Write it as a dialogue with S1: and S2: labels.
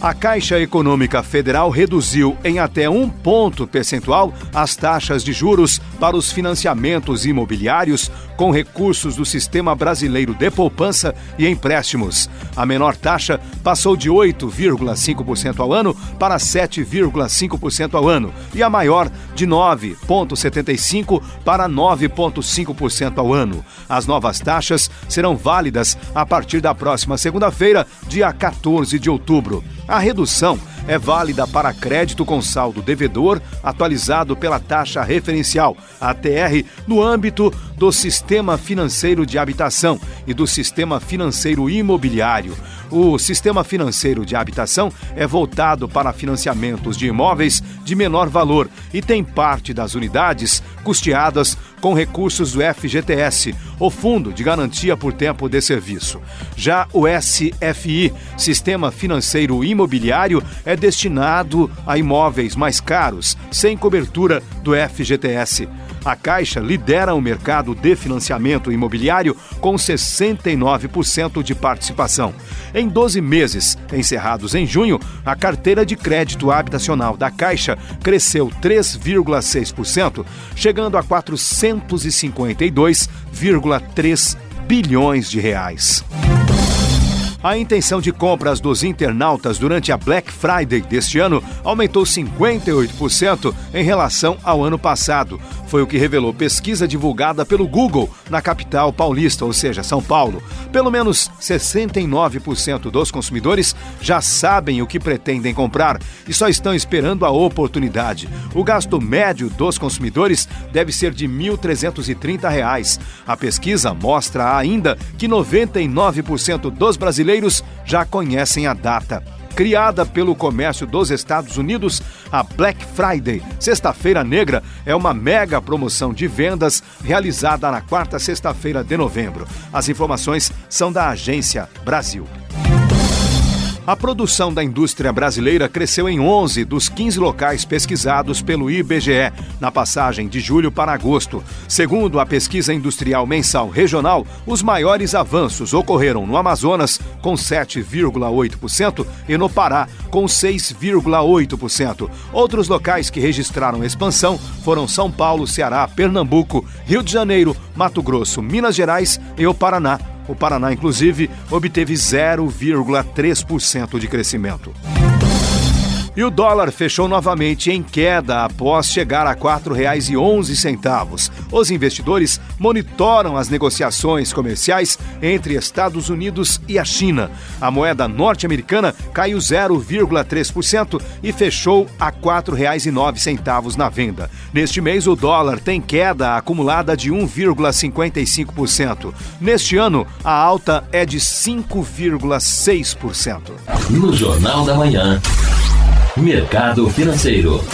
S1: A Caixa Econômica Federal reduziu em até um ponto percentual as taxas de juros para os financiamentos imobiliários com recursos do Sistema Brasileiro de Poupança e Empréstimos. A menor taxa passou de 8,5% ao ano para 7,5% ao ano e a maior de 9,75% para 9,5% ao ano. As novas taxas serão válidas a partir da próxima segunda-feira, dia 14 de outubro. A redução é válida para crédito com saldo devedor atualizado pela taxa referencial, ATR, no âmbito do Sistema Financeiro de Habitação e do Sistema Financeiro Imobiliário. O Sistema Financeiro de Habitação é voltado para financiamentos de imóveis de menor valor e tem parte das unidades custeadas com recursos do FGTS, o Fundo de Garantia por Tempo de Serviço. Já o SFI, Sistema Financeiro Imobiliário, é destinado a imóveis mais caros, sem cobertura do FGTS. A Caixa lidera o mercado de financiamento imobiliário com 69% de participação. Em 12 meses, encerrados em junho, a carteira de crédito habitacional da Caixa cresceu 3,6%, chegando a 452,3 bilhões de reais. A intenção de compras dos internautas durante a Black Friday deste ano aumentou 58% em relação ao ano passado. Foi o que revelou pesquisa divulgada pelo Google na capital paulista, ou seja, São Paulo. Pelo menos 69% dos consumidores já sabem o que pretendem comprar e só estão esperando a oportunidade. O gasto médio dos consumidores deve ser de R$ 1.330. A pesquisa mostra ainda que 99% dos brasileiros já conhecem a data criada pelo comércio dos Estados Unidos, a Black Friday, Sexta-feira Negra, é uma mega promoção de vendas realizada na quarta sexta-feira de novembro. As informações são da Agência Brasil. A produção da indústria brasileira cresceu em 11 dos 15 locais pesquisados pelo IBGE na passagem de julho para agosto. Segundo a pesquisa industrial mensal regional, os maiores avanços ocorreram no Amazonas, com 7,8%, e no Pará, com 6,8%. Outros locais que registraram expansão foram São Paulo, Ceará, Pernambuco, Rio de Janeiro, Mato Grosso, Minas Gerais e o Paraná. O Paraná, inclusive, obteve 0,3% de crescimento. E o dólar fechou novamente em queda após chegar a R$ 4,11. Os investidores monitoram as negociações comerciais entre Estados Unidos e a China. A moeda norte-americana caiu 0,3% e fechou a R$ 4,09 na venda. Neste mês, o dólar tem queda acumulada de 1,55%. Neste ano, a alta é de 5,6%.
S2: No Jornal da Manhã. Mercado Financeiro.